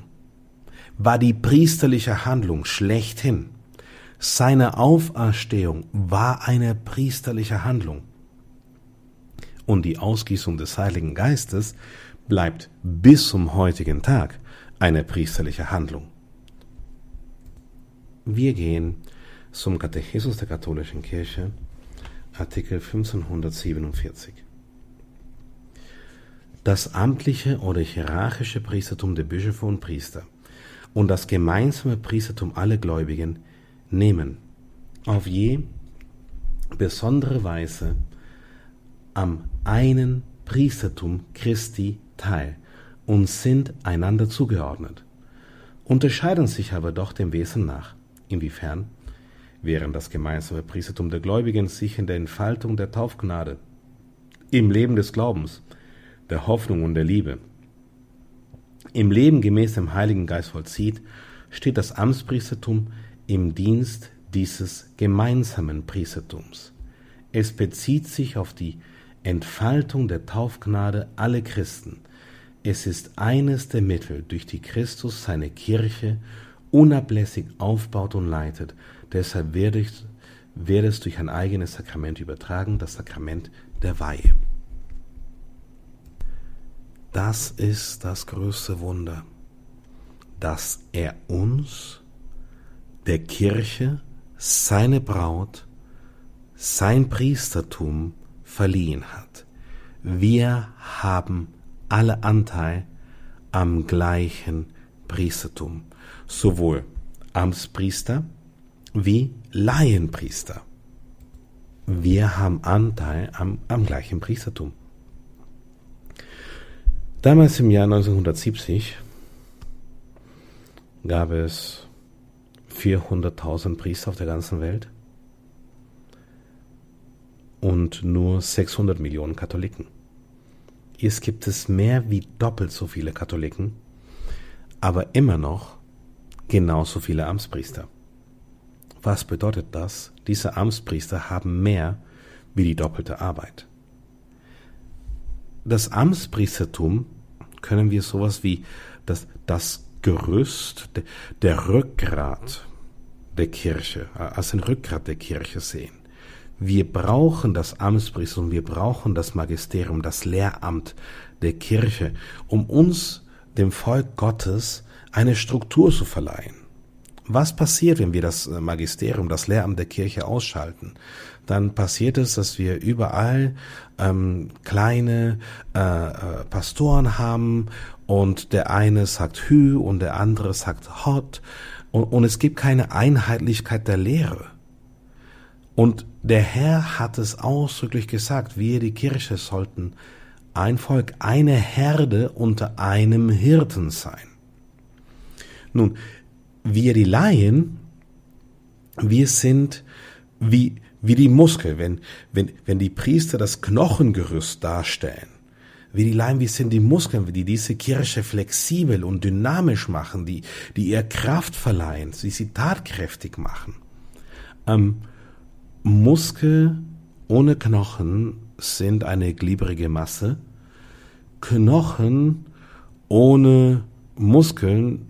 war die priesterliche Handlung schlechthin. Seine Auferstehung war eine priesterliche Handlung. Und die Ausgießung des Heiligen Geistes bleibt bis zum heutigen Tag eine priesterliche Handlung. Wir gehen zum Katechismus der katholischen Kirche, Artikel 1547. Das amtliche oder hierarchische Priestertum der Bischöfe und Priester und das gemeinsame Priestertum aller Gläubigen nehmen auf je besondere Weise am einen Priestertum Christi teil und sind einander zugeordnet, unterscheiden sich aber doch dem Wesen nach. Inwiefern? Während das gemeinsame Priestertum der Gläubigen sich in der Entfaltung der Taufgnade, im Leben des Glaubens, der Hoffnung und der Liebe im Leben gemäß dem Heiligen Geist vollzieht, steht das Amtspriestertum im Dienst dieses gemeinsamen Priestertums. Es bezieht sich auf die Entfaltung der Taufgnade aller Christen. Es ist eines der Mittel, durch die Christus seine Kirche unablässig aufbaut und leitet. Deshalb wird es durch ein eigenes Sakrament übertragen, das Sakrament der Weihe. Das ist das größte Wunder, dass er uns, der Kirche, seine Braut, sein Priestertum verliehen hat. Wir haben alle Anteil am gleichen Priestertum, sowohl Amtspriester wie Laienpriester. Wir haben Anteil am, am gleichen Priestertum. Damals im Jahr 1970 gab es 400.000 Priester auf der ganzen Welt und nur 600 Millionen Katholiken. Jetzt gibt es mehr wie doppelt so viele Katholiken, aber immer noch genauso viele Amtspriester. Was bedeutet das? Diese Amtspriester haben mehr wie die doppelte Arbeit. Das Amtspriestertum können wir sowas wie das, das Gerüst, der, der Rückgrat der Kirche, als ein Rückgrat der Kirche sehen. Wir brauchen das Amtspriestertum, wir brauchen das Magisterium, das Lehramt der Kirche, um uns, dem Volk Gottes, eine Struktur zu verleihen. Was passiert, wenn wir das Magisterium, das Lehramt der Kirche ausschalten? Dann passiert es, dass wir überall ähm, kleine äh, äh, Pastoren haben und der eine sagt Hü und der andere sagt Hot und, und es gibt keine Einheitlichkeit der Lehre. Und der Herr hat es ausdrücklich gesagt, wir die Kirche sollten ein Volk, eine Herde unter einem Hirten sein. Nun, wir die Laien, wir sind wie, wie die Muskel, wenn, wenn, wenn die Priester das Knochengerüst darstellen, wie die Laien, wie sind die Muskeln, die diese Kirche flexibel und dynamisch machen, die, die ihr Kraft verleihen, die sie tatkräftig machen. Ähm, Muskel ohne Knochen sind eine glibberige Masse. Knochen ohne Muskeln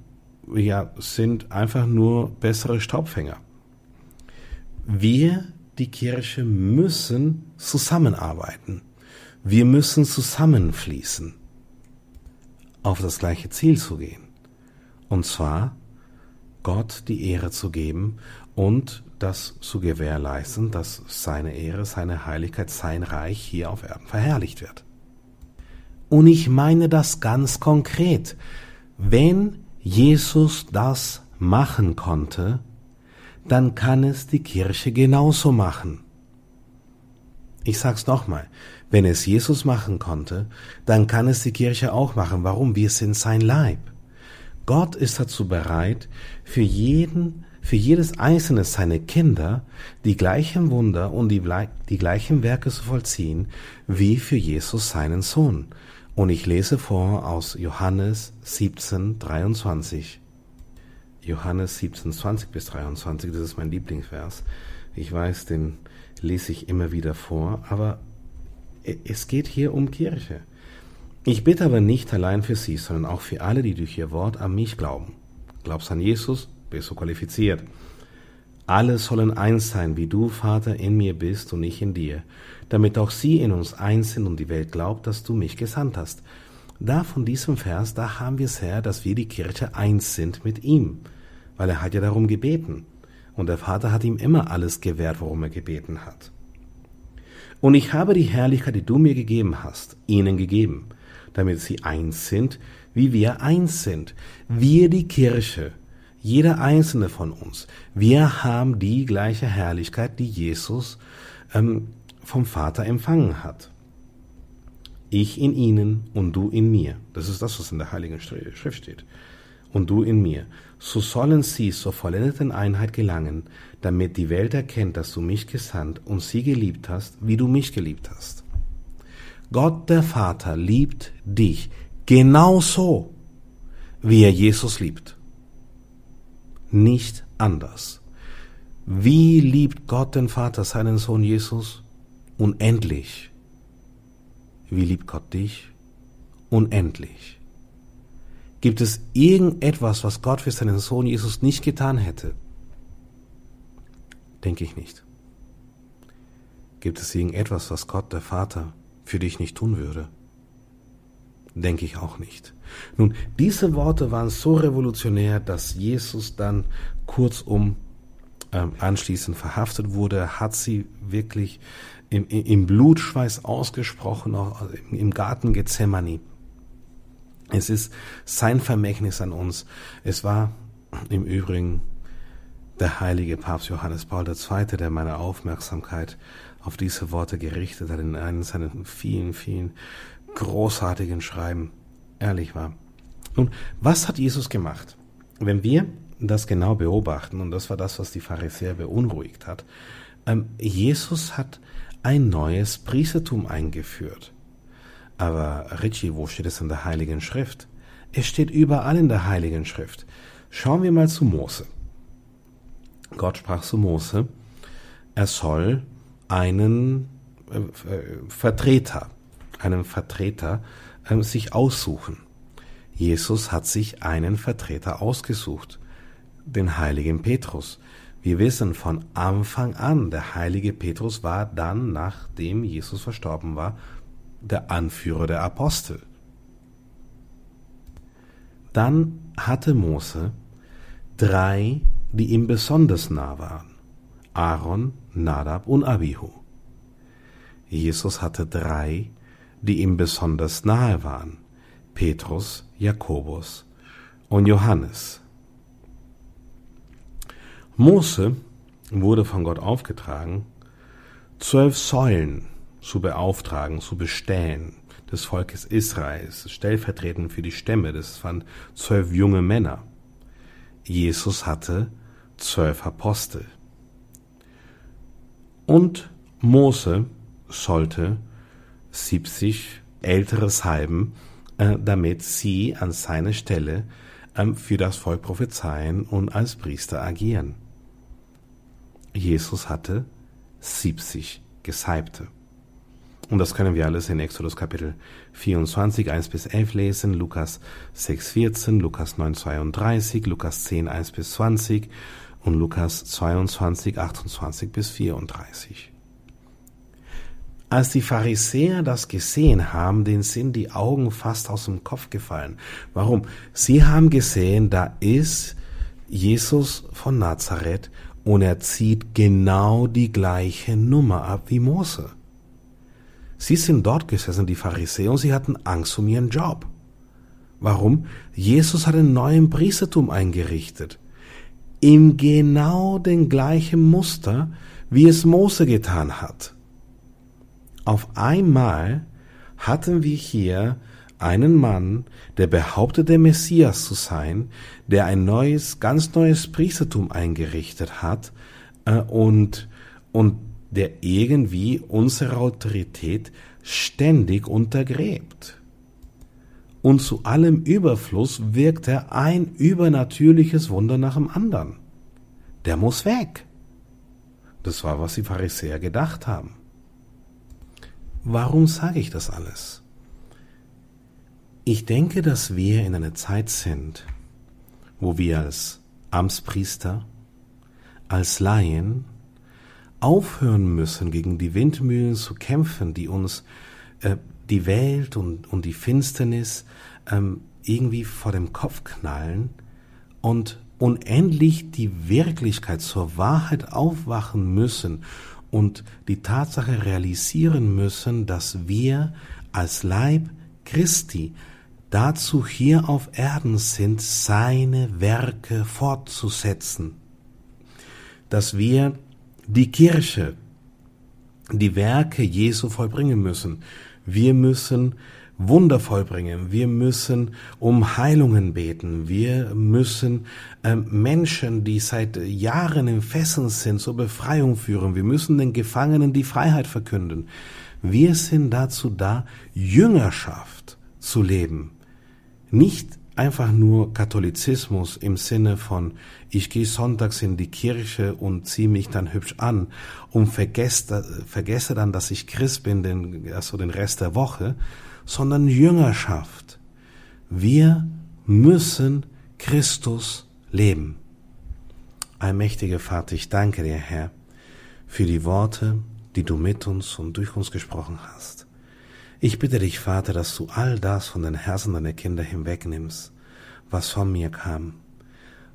ja, sind einfach nur bessere Staubfänger. Wir, die Kirche, müssen zusammenarbeiten. Wir müssen zusammenfließen, auf das gleiche Ziel zu gehen. Und zwar Gott die Ehre zu geben und das zu gewährleisten, dass seine Ehre, seine Heiligkeit, sein Reich hier auf Erden verherrlicht wird. Und ich meine das ganz konkret. Wenn Jesus das machen konnte, dann kann es die Kirche genauso machen. Ich sag's nochmal, wenn es Jesus machen konnte, dann kann es die Kirche auch machen. Warum? Wir sind sein Leib. Gott ist dazu bereit, für jeden für jedes einzelne seiner Kinder die gleichen Wunder und die, die gleichen Werke zu vollziehen wie für Jesus seinen Sohn. Und ich lese vor aus Johannes 17, 23. Johannes 17, 20 bis 23, das ist mein Lieblingsvers. Ich weiß, den lese ich immer wieder vor, aber es geht hier um Kirche. Ich bitte aber nicht allein für sie, sondern auch für alle, die durch ihr Wort an mich glauben. Glaubst an Jesus? bist du qualifiziert. Alle sollen eins sein, wie du, Vater, in mir bist und ich in dir, damit auch sie in uns eins sind und die Welt glaubt, dass du mich gesandt hast. Da von diesem Vers, da haben wir es her, dass wir die Kirche eins sind mit ihm, weil er hat ja darum gebeten. Und der Vater hat ihm immer alles gewährt, worum er gebeten hat. Und ich habe die Herrlichkeit, die du mir gegeben hast, ihnen gegeben, damit sie eins sind, wie wir eins sind. Wir die Kirche, jeder einzelne von uns, wir haben die gleiche Herrlichkeit, die Jesus ähm, vom Vater empfangen hat. Ich in ihnen und du in mir. Das ist das, was in der Heiligen Schrift steht. Und du in mir. So sollen sie zur vollendeten Einheit gelangen, damit die Welt erkennt, dass du mich gesandt und sie geliebt hast, wie du mich geliebt hast. Gott der Vater liebt dich genauso, wie er Jesus liebt nicht anders. Wie liebt Gott den Vater seinen Sohn Jesus? Unendlich. Wie liebt Gott dich? Unendlich. Gibt es irgendetwas, was Gott für seinen Sohn Jesus nicht getan hätte? Denke ich nicht. Gibt es irgendetwas, was Gott der Vater für dich nicht tun würde? denke ich auch nicht. Nun, diese Worte waren so revolutionär, dass Jesus dann kurzum ähm, anschließend verhaftet wurde, hat sie wirklich im, im Blutschweiß ausgesprochen, auch im Garten Gethsemane. Es ist sein Vermächtnis an uns. Es war im Übrigen der heilige Papst Johannes Paul II., der meine Aufmerksamkeit auf diese Worte gerichtet hat in einem seiner vielen, vielen großartigen Schreiben. Ehrlich war. Nun, was hat Jesus gemacht? Wenn wir das genau beobachten, und das war das, was die Pharisäer beunruhigt hat, ähm, Jesus hat ein neues Priestertum eingeführt. Aber Richie, wo steht es in der Heiligen Schrift? Es steht überall in der Heiligen Schrift. Schauen wir mal zu Mose. Gott sprach zu Mose, er soll einen äh, Vertreter einen Vertreter äh, sich aussuchen. Jesus hat sich einen Vertreter ausgesucht, den heiligen Petrus. Wir wissen von Anfang an, der heilige Petrus war dann, nachdem Jesus verstorben war, der Anführer der Apostel. Dann hatte Mose drei, die ihm besonders nah waren. Aaron, Nadab und Abihu. Jesus hatte drei, die ihm besonders nahe waren. Petrus, Jakobus und Johannes. Mose wurde von Gott aufgetragen, zwölf Säulen zu beauftragen, zu bestellen des Volkes Israels, stellvertretend für die Stämme. Das waren zwölf junge Männer. Jesus hatte zwölf Apostel. Und Mose sollte 70 älteres Halben, äh, damit sie an seiner Stelle äh, für das Volk prophezeien und als Priester agieren. Jesus hatte 70 Gesalbte. Und das können wir alles in Exodus Kapitel 24, 1 bis 11 lesen, Lukas 6, 14, Lukas 9, 32, Lukas 10, 1 bis 20 und Lukas 22, 28 bis 34. Als die Pharisäer das gesehen haben, denen sind die Augen fast aus dem Kopf gefallen. Warum? Sie haben gesehen, da ist Jesus von Nazareth und er zieht genau die gleiche Nummer ab wie Mose. Sie sind dort gesessen, die Pharisäer, und sie hatten Angst um ihren Job. Warum? Jesus hat einen neuen Priestertum eingerichtet. In genau den gleichen Muster, wie es Mose getan hat. Auf einmal hatten wir hier einen Mann, der behauptet, der Messias zu sein, der ein neues, ganz neues Priestertum eingerichtet hat äh, und, und der irgendwie unsere Autorität ständig untergräbt. Und zu allem Überfluss wirkt er ein übernatürliches Wunder nach dem anderen. Der muss weg. Das war, was die Pharisäer gedacht haben. Warum sage ich das alles? Ich denke, dass wir in einer Zeit sind, wo wir als Amtspriester, als Laien aufhören müssen, gegen die Windmühlen zu kämpfen, die uns äh, die Welt und, und die Finsternis ähm, irgendwie vor dem Kopf knallen und unendlich die Wirklichkeit zur Wahrheit aufwachen müssen und die Tatsache realisieren müssen, dass wir als Leib Christi dazu hier auf Erden sind, seine Werke fortzusetzen. Dass wir die Kirche, die Werke Jesu vollbringen müssen. Wir müssen Wunder vollbringen. Wir müssen um Heilungen beten. Wir müssen äh, Menschen, die seit Jahren in Fesseln sind, zur Befreiung führen. Wir müssen den Gefangenen die Freiheit verkünden. Wir sind dazu da, Jüngerschaft zu leben. Nicht einfach nur Katholizismus im Sinne von ich gehe sonntags in die Kirche und ziehe mich dann hübsch an und vergesse, vergesse dann, dass ich Christ bin, den, also den Rest der Woche, sondern Jüngerschaft. Wir müssen Christus leben. Allmächtiger Vater, ich danke dir, Herr, für die Worte, die du mit uns und durch uns gesprochen hast. Ich bitte dich, Vater, dass du all das von den Herzen deiner Kinder hinwegnimmst, was von mir kam,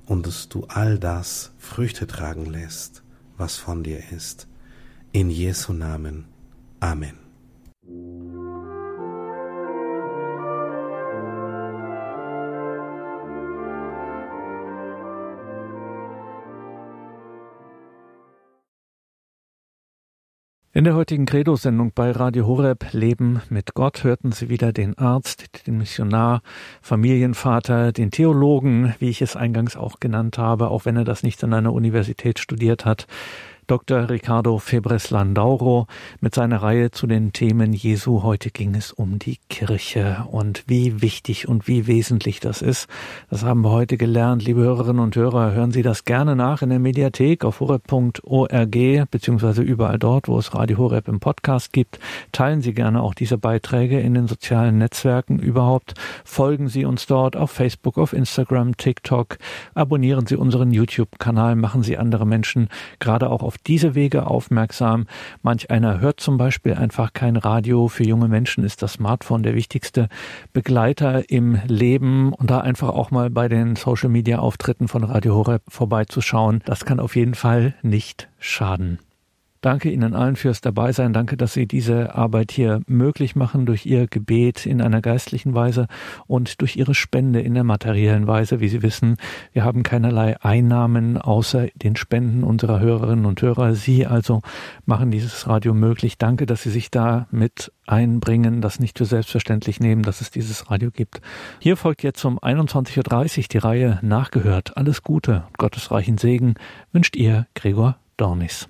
und dass du all das Früchte tragen lässt, was von dir ist. In Jesu Namen. Amen. In der heutigen Credo-Sendung bei Radio Horeb Leben mit Gott hörten Sie wieder den Arzt, den Missionar, Familienvater, den Theologen, wie ich es eingangs auch genannt habe, auch wenn er das nicht an einer Universität studiert hat, Dr. Ricardo Febres Landauro mit seiner Reihe zu den Themen Jesu. Heute ging es um die Kirche und wie wichtig und wie wesentlich das ist. Das haben wir heute gelernt. Liebe Hörerinnen und Hörer, hören Sie das gerne nach in der Mediathek auf horeb.org beziehungsweise überall dort, wo es Radio Horeb im Podcast gibt. Teilen Sie gerne auch diese Beiträge in den sozialen Netzwerken überhaupt. Folgen Sie uns dort auf Facebook, auf Instagram, TikTok. Abonnieren Sie unseren YouTube-Kanal. Machen Sie andere Menschen gerade auch auf diese Wege aufmerksam. Manch einer hört zum Beispiel einfach kein Radio. Für junge Menschen ist das Smartphone der wichtigste Begleiter im Leben und da einfach auch mal bei den Social Media Auftritten von Radio Horeb vorbeizuschauen. Das kann auf jeden Fall nicht schaden. Danke Ihnen allen fürs Dabeisein. Danke, dass Sie diese Arbeit hier möglich machen durch Ihr Gebet in einer geistlichen Weise und durch Ihre Spende in der materiellen Weise. Wie Sie wissen, wir haben keinerlei Einnahmen außer den Spenden unserer Hörerinnen und Hörer. Sie also machen dieses Radio möglich. Danke, dass Sie sich da mit einbringen, das nicht für selbstverständlich nehmen, dass es dieses Radio gibt. Hier folgt jetzt um 21.30 Uhr die Reihe Nachgehört. Alles Gute, Gottes reichen Segen wünscht Ihr Gregor Dornis.